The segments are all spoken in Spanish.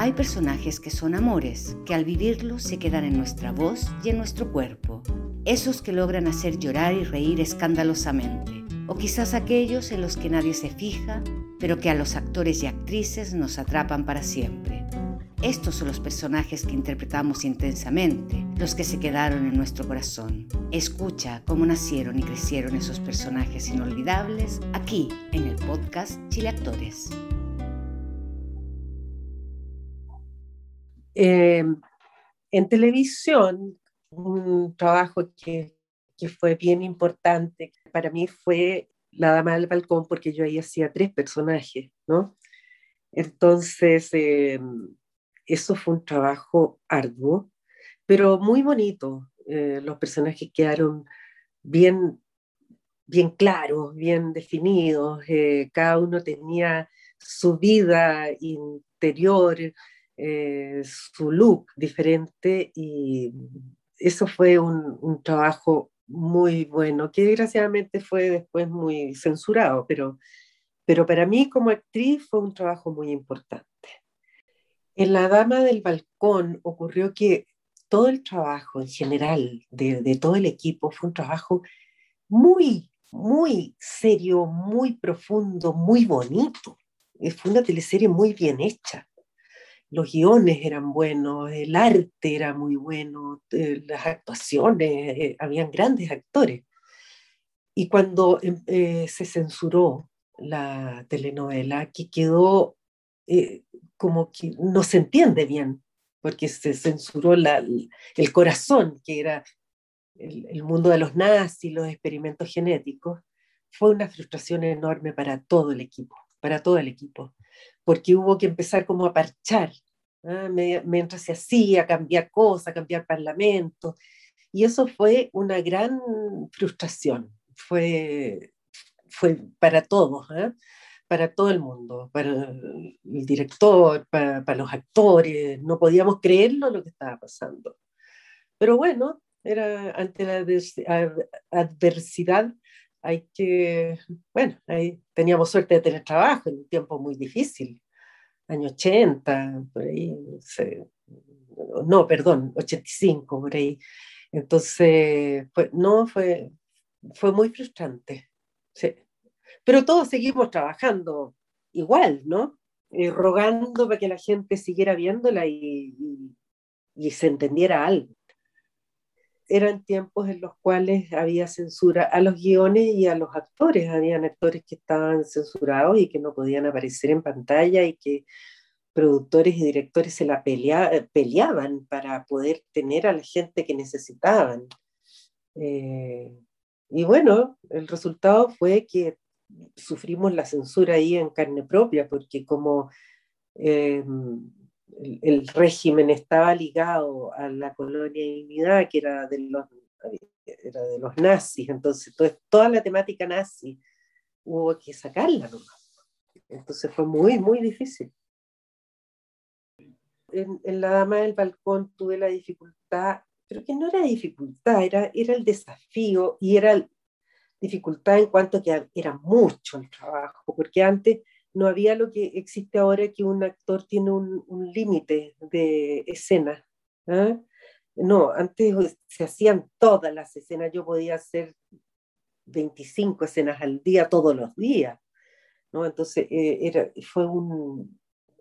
Hay personajes que son amores, que al vivirlos se quedan en nuestra voz y en nuestro cuerpo. Esos que logran hacer llorar y reír escandalosamente. O quizás aquellos en los que nadie se fija, pero que a los actores y actrices nos atrapan para siempre. Estos son los personajes que interpretamos intensamente, los que se quedaron en nuestro corazón. Escucha cómo nacieron y crecieron esos personajes inolvidables aquí en el podcast Chile Actores. Eh, en televisión, un trabajo que, que, fue bien importante para mí fue La Dama del Balcón, porque yo ahí hacía tres personajes, ¿no? Entonces, eh, eso fue un trabajo arduo, pero muy bonito. Eh, los personajes quedaron bien, bien claros, bien definidos. Eh, cada uno tenía su vida interior, eh, su look diferente y eso fue un, trabajo muy bueno, que desgraciadamente fue después muy censurado, pero, pero para mí como actriz fue un trabajo muy importante. En La Dama del Balcón ocurrió que todo el trabajo en general de, de todo el equipo fue un trabajo muy, muy serio, muy profundo, muy bonito. Fue una teleserie muy bien hecha. Los guiones eran buenos, el arte era muy bueno, eh, las actuaciones, eh, habían grandes actores. Y cuando em, eh, se censuró la telenovela, que quedó como que no se entiende bien, porque se censuró el corazón, que era el, el, mundo de los nazis, los experimentos genéticos, fue una frustración enorme para todo el equipo, para todo el equipo, porque hubo que empezar como a parchar, ¿ah? mientras se hacía, cambiar cosas, cambiar parlamentos, y eso fue una gran frustración, fue, fue para todos. ¿eh? para todo el mundo, para el director, para, para, los actores, no podíamos creerlo lo que estaba pasando. Pero bueno, era ante la adversidad hay que, bueno, ahí teníamos suerte de tener trabajo en un tiempo muy difícil, año 80, por ahí, no, perdón, 85, por ahí. Entonces, pues, no, fue, fue muy frustrante. Sí pero todos seguimos trabajando igual, ¿no? Eh, rogando para que la gente siguiera viéndola y, y, se entendiera algo. Eran tiempos en los cuales había censura a los guiones y a los actores. Habían actores que estaban censurados y que no podían aparecer en pantalla y que productores y directores se la pelea, peleaban para poder tener a la gente que necesitaban. Eh, y bueno, el resultado fue que sufrimos la censura ahí en carne propia, porque como eh, el, el, régimen estaba ligado a la colonia dignidad, que era de los, era de los nazis, entonces toda, la temática nazi hubo que sacarla nomás. Entonces fue muy, muy difícil. En, en, La Dama del Balcón tuve la dificultad, pero que no era dificultad, era, era el desafío y era dificultad en cuanto que era mucho el trabajo, porque antes no había lo que existe ahora, que un actor tiene un, límite de escenas. ¿eh? No, antes se hacían todas las escenas, yo podía hacer 25 escenas al día, todos los días. ¿no? Entonces eh, era, fue un,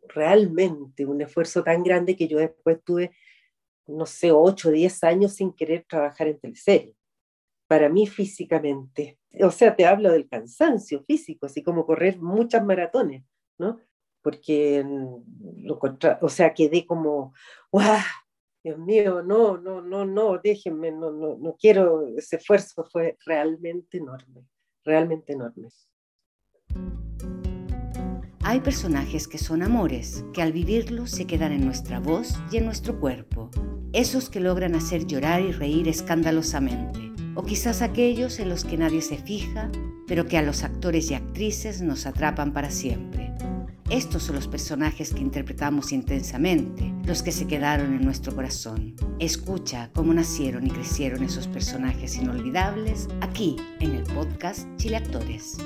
realmente un esfuerzo tan grande que yo después tuve, no sé, 8 o 10 años sin querer trabajar en teleserie para mí físicamente. O sea, te hablo del cansancio físico, así como correr muchas maratones, ¿no? Porque, lo o sea, quedé como, ¡guau! Dios mío, no, no, no, no, déjenme, no, no, no quiero, ese esfuerzo fue realmente enorme, realmente enorme. Hay personajes que son amores, que al vivirlos se quedan en nuestra voz y en nuestro cuerpo. Esos que logran hacer llorar y reír escandalosamente o quizás aquellos en los que nadie se fija, pero que a los actores y actrices nos atrapan para siempre. Estos son los personajes que interpretamos intensamente, los que se quedaron en nuestro corazón. Escucha cómo nacieron y crecieron esos personajes inolvidables aquí en el podcast Chile Actores.